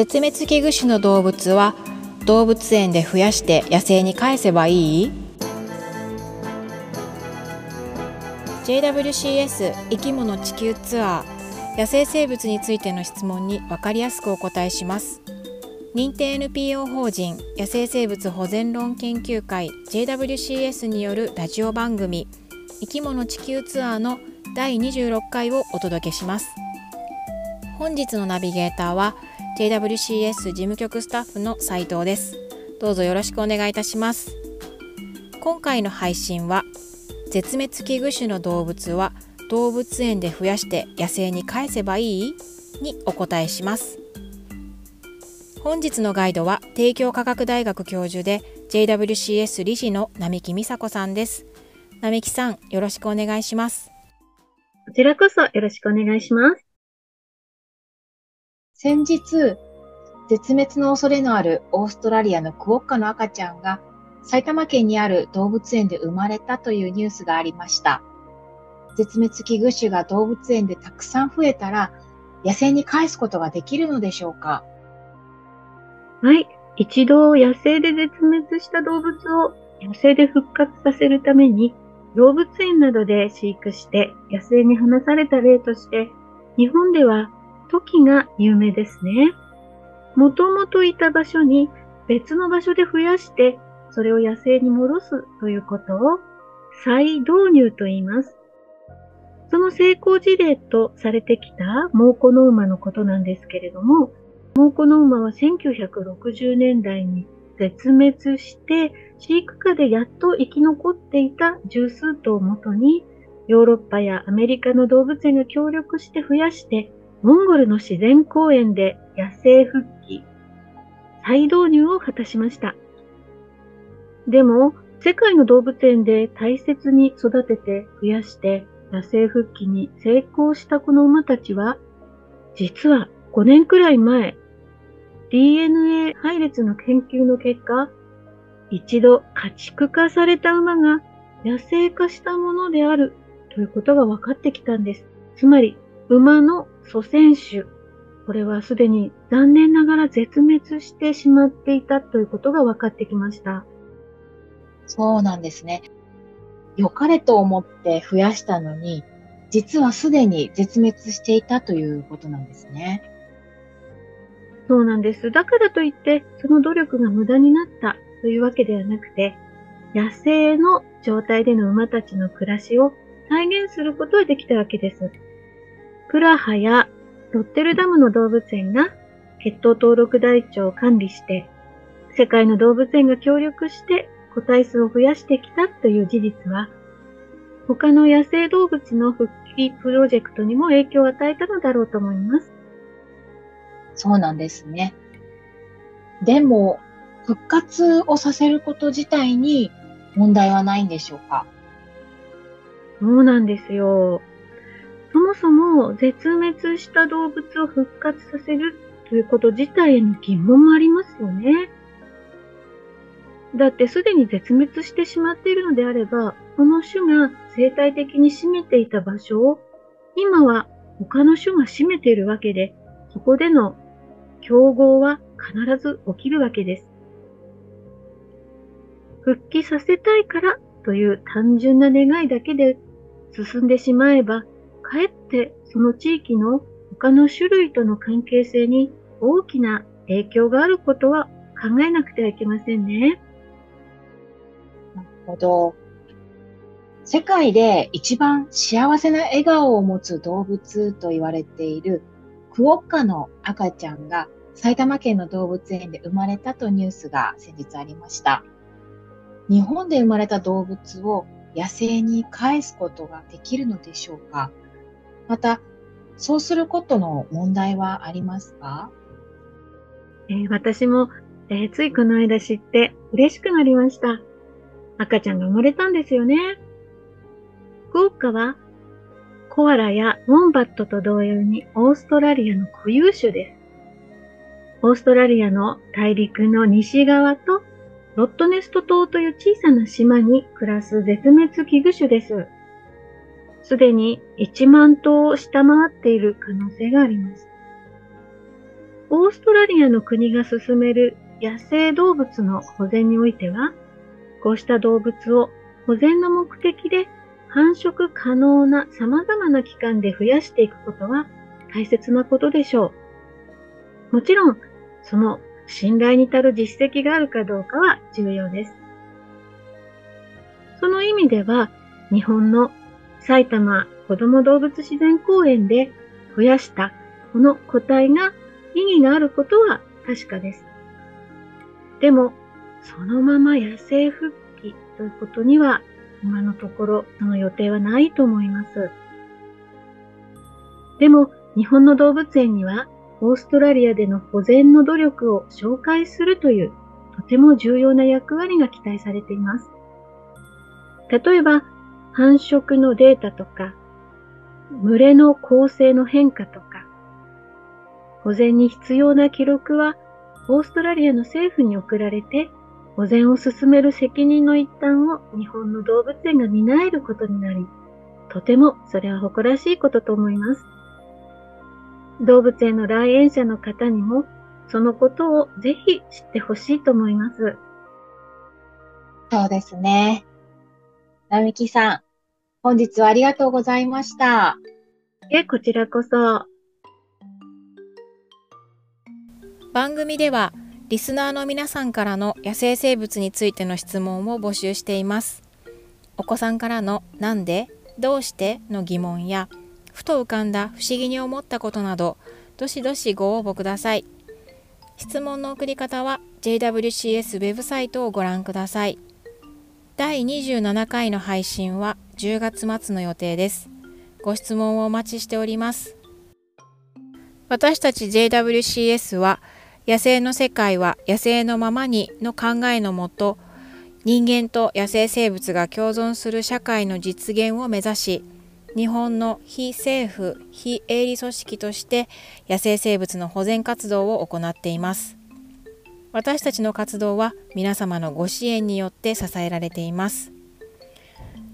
絶滅危惧種の動物は動物園で増やして野生に返せばいい？JWCS 生き物地球ツアー野生生物についての質問に分かりやすくお答えします。認定 NPO 法人野生生物保全論研究会 JWCS によるラジオ番組生き物地球ツアーの第26回をお届けします。本日のナビゲーターは JWCS 事務局スタッフの斉藤です。どうぞよろしくお願いいたします。今回の配信は絶滅危惧種の動物は動物園で増やして野生に返せばいい？にお答えします。本日のガイドは帝京科学大学教授で JWCS 理事の並木美佐子さんです。並木さんよろしくお願いします。こちらこそよろしくお願いします。先日絶滅の恐れのあるオーストラリアのクオッカの赤ちゃんが埼玉県にある動物園で生まれたというニュースがありました絶滅危惧種が動物園でたくさん増えたら野生に返すことができるのでしょうか？はい。一度野生で絶滅した動物を野生で復活させるために、動物園などで飼育して野生に放された例として、日本ではトキが有名ですね。もともといた場所に別の場所で増やして、それを野生に戻すということを再導入と言います。その成功事例とされてきたモーコノウマのことなんですけれども、モーコノウマは1960年代に絶滅して飼育下でやっと生き残っていた十数頭をもとにヨーロッパやアメリカの動物園が協力して増やしてモンゴルの自然公園で野生復帰、再導入を果たしました。でも、世界の動物園で大切に育てて増やして野生復帰に成功したこの馬たちは、実は5年くらい前、DNA 配列の研究の結果、一度家畜化された馬が野生化したものであるということが分かってきたんです。つまり、馬の祖先種、これはすでに残念ながら絶滅してしまっていたということが分かってきました。そうなんですね。良かれと思って増やしたのに、実はすでに絶滅していたということなんですね。そうなんです。だからといって、その努力が無駄になったというわけではなくて、野生の状態での馬たちの暮らしを再現することはできたわけです。プラハやロッテルダムの動物園が血統登録台帳を管理して、世界の動物園が協力して個体数を増やしてきたという事実は、他の野生動物の復帰プロジェクトにも影響を与えたのだろうと思います。そうなんですね。でも、復活をさせること自体に問題はないんでしょうか？そうなんですよ。そもそも絶滅した動物を復活させるということ自体への疑問もありますよね。だってすでに絶滅してしまっているのであれば、この種が生態的に占めていた場所を今は他の種が占めているわけで、そこでの競合は必ず起きるわけです。復帰させたいからという単純な願いだけで進んでしまえば、かえってその地域の他の種類との関係性に大きな影響があることは考えなくてはいけませんね。なるほど。世界で一番幸せな笑顔を持つ動物と言われているクオッカの赤ちゃんが埼玉県の動物園で生まれたとニュースが先日ありました。日本で生まれた動物を野生に返すことができるのでしょうか？また、そうすることの問題はありますか、えー、私も、えー、ついこの間知って嬉しくなりました。赤ちゃんが生まれたんですよね。福岡はコアラやウォンバットと同様にオーストラリアの固有種です。オーストラリアの大陸の西側とロットネスト島という小さな島に暮らす絶滅危惧種です。すでに1万頭を下回っている可能性があります。オーストラリアの国が進める野生動物の保全においては、こうした動物を保全の目的で繁殖可能な様々な期間で増やしていくことは大切なことでしょう。もちろん、その信頼に足る実績があるかどうかは重要です。その意味では、日本の埼玉子ども動物自然公園で増やしたこの個体が意義があることは確かです。でも、そのまま野生復帰ということには今のところその予定はないと思います。でも、日本の動物園にはオーストラリアでの保全の努力を紹介するというとても重要な役割が期待されています。例えば、繁殖のデータとか、群れの構成の変化とか、保全に必要な記録はオーストラリアの政府に送られて、保全を進める責任の一端を日本の動物園が担えることになり、とてもそれは誇らしいことと思います。動物園の来園者の方にも、そのことをぜひ知ってほしいと思います。そうですね。並木さん、本日はありがとうございました。え、こちらこそ。番組では、リスナーの皆さんからの野生生物についての質問を募集しています。お子さんからのなんで、どうしての疑問や、ふと浮かんだ不思議に思ったことなど、どしどしご応募ください。質問の送り方は JWCS ウェブサイトをご覧ください。第27回の配信は10月末の予定です。ご質問をお待ちしております。私たち JWCS は野生の世界は野生のままにの考えのもと人間と野生生物が共存する社会の実現を目指し日本の非政府非営利組織として野生生物の保全活動を行っています。私たちの活動は皆様のご支援によって支えられています。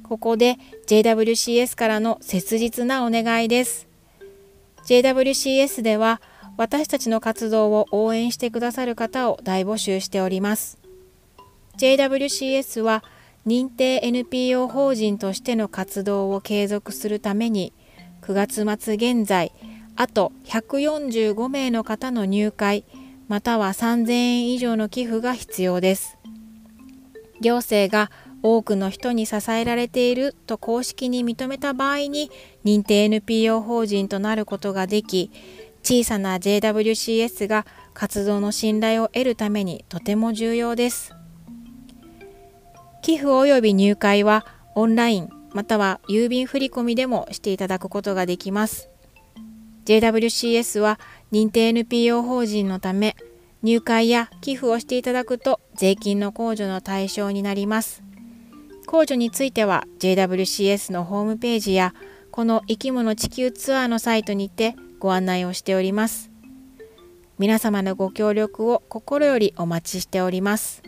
ここで JWCS からの切実なお願いです。JWCS では私たちの活動を応援してくださる方を大募集しております。JWCS は認定 NPO 法人としての活動を継続するために9月末現在あと145名の方の入会または3000円以上の寄付が必要です。行政が多くの人に支えられていると公式に認めた場合に認定 NPO 法人となることができ小さな JWCS が活動の信頼を得るためにとても重要です。寄付及び入会はオンラインまたは郵便振込でもしていただくことができます。JWCS は認定 NPO 法人のため入会や寄付をしていただくと税金の控除の対象になります。控除については JWCS のホームページやこの生き物地球ツアーのサイトにてご案内をしております。皆様のご協力を心よりお待ちしております。